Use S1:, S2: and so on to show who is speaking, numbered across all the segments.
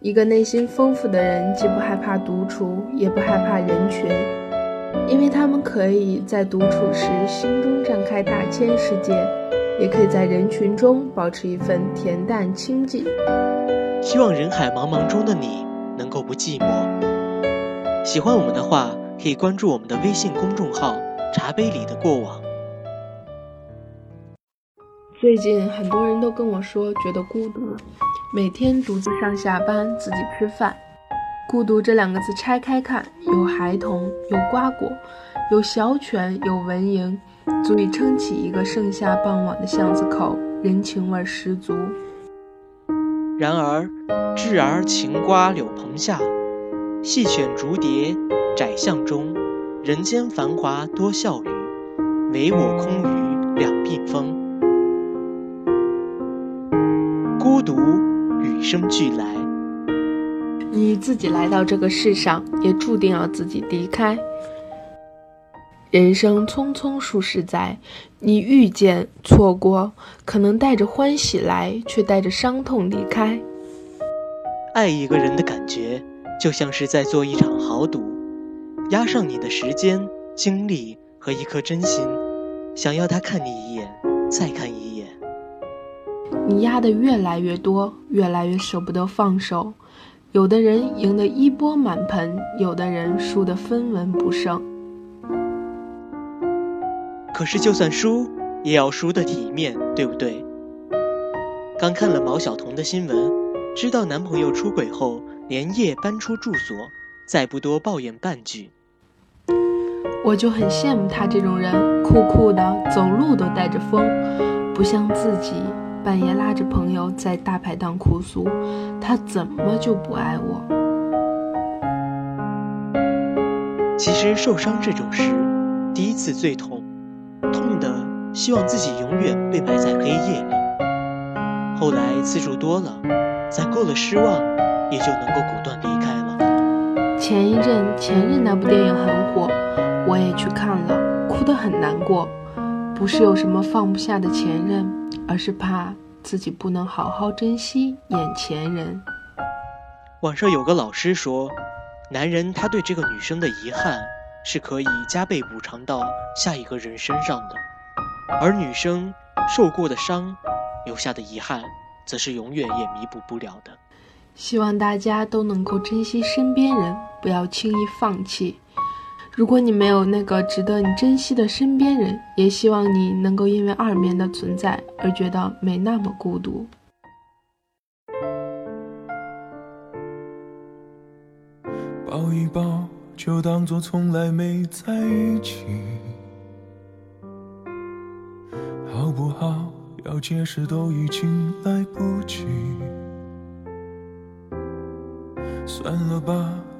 S1: 一个内心丰富的人，既不害怕独处，也不害怕人群，因为他们可以在独处时心中展开大千世界，也可以在人群中保持一份恬淡清静。
S2: 希望人海茫茫中的你能够不寂寞。喜欢我们的话，可以关注我们的微信公众号“茶杯里的过往”。
S1: 最近很多人都跟我说觉得孤独，每天独自上下班，自己吃饭。孤独这两个字拆开看，有孩童，有瓜果，有小犬，有蚊蝇，足以撑起一个盛夏傍晚的巷子口，人情味十足。
S2: 然而，稚儿晴瓜柳棚下，细犬逐蝶窄巷中，人间繁华多笑语，唯我空余两鬓风。孤独与生俱来，
S1: 你自己来到这个世上，也注定要自己离开。人生匆匆数十载，你遇见、错过，可能带着欢喜来，却带着伤痛离开。
S2: 爱一个人的感觉，就像是在做一场豪赌，押上你的时间、精力和一颗真心，想要他看你一眼，再看一眼。
S1: 你压的越来越多，越来越舍不得放手。有的人赢得一波满盆，有的人输得分文不剩。
S2: 可是就算输，也要输得体面，对不对？刚看了毛晓彤的新闻，知道男朋友出轨后，连夜搬出住所，再不多抱怨半句。
S1: 我就很羡慕他这种人，酷酷的，走路都带着风，不像自己。半夜拉着朋友在大排档哭诉，他怎么就不爱我？
S2: 其实受伤这种事，第一次最痛，痛的希望自己永远被埋在黑夜里。后来次数多了，攒够了失望，也就能够果断离开了。
S1: 前一阵《前任》那部电影很火，我也去看了，哭得很难过。不是有什么放不下的前任，而是怕自己不能好好珍惜眼前人。
S2: 网上有个老师说，男人他对这个女生的遗憾是可以加倍补偿到下一个人身上的，而女生受过的伤，留下的遗憾，则是永远也弥补不了的。
S1: 希望大家都能够珍惜身边人，不要轻易放弃。如果你没有那个值得你珍惜的身边人，也希望你能够因为二面的存在而觉得没那么孤独。
S3: 抱一抱，就当作从来没在一起，好不好？要解释都已经来不及，算了吧。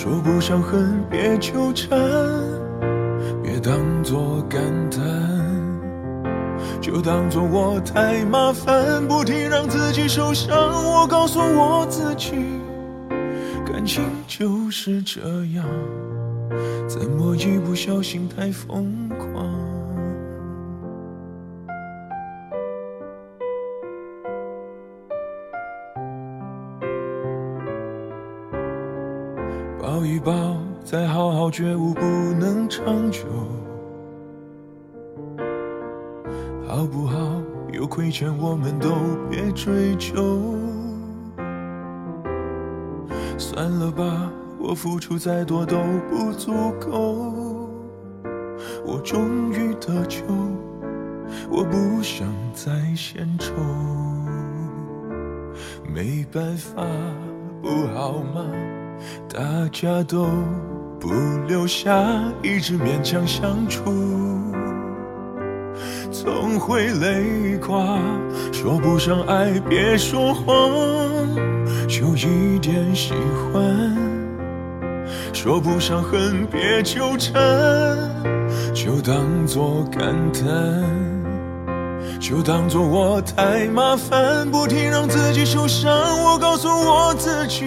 S3: 说不上恨，别纠缠，别当作感叹，就当作我太麻烦，不停让自己受伤。我告诉我自己，感情就是这样，怎么一不小心太疯狂？抱一抱，再好好觉悟，不能长久，好不好？有亏欠，我们都别追究。算了吧，我付出再多都不足够。我终于得救，我不想再献丑。没办法，不好吗？大家都不留下，一直勉强相处。总会累垮。说不上爱，别说谎，就一点喜欢。说不上恨，别纠缠，就当作感叹。就当作我太麻烦，不停让自己受伤。我告诉我自己，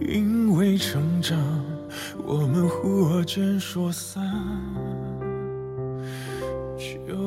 S3: 因为成长，我们忽而间说散就。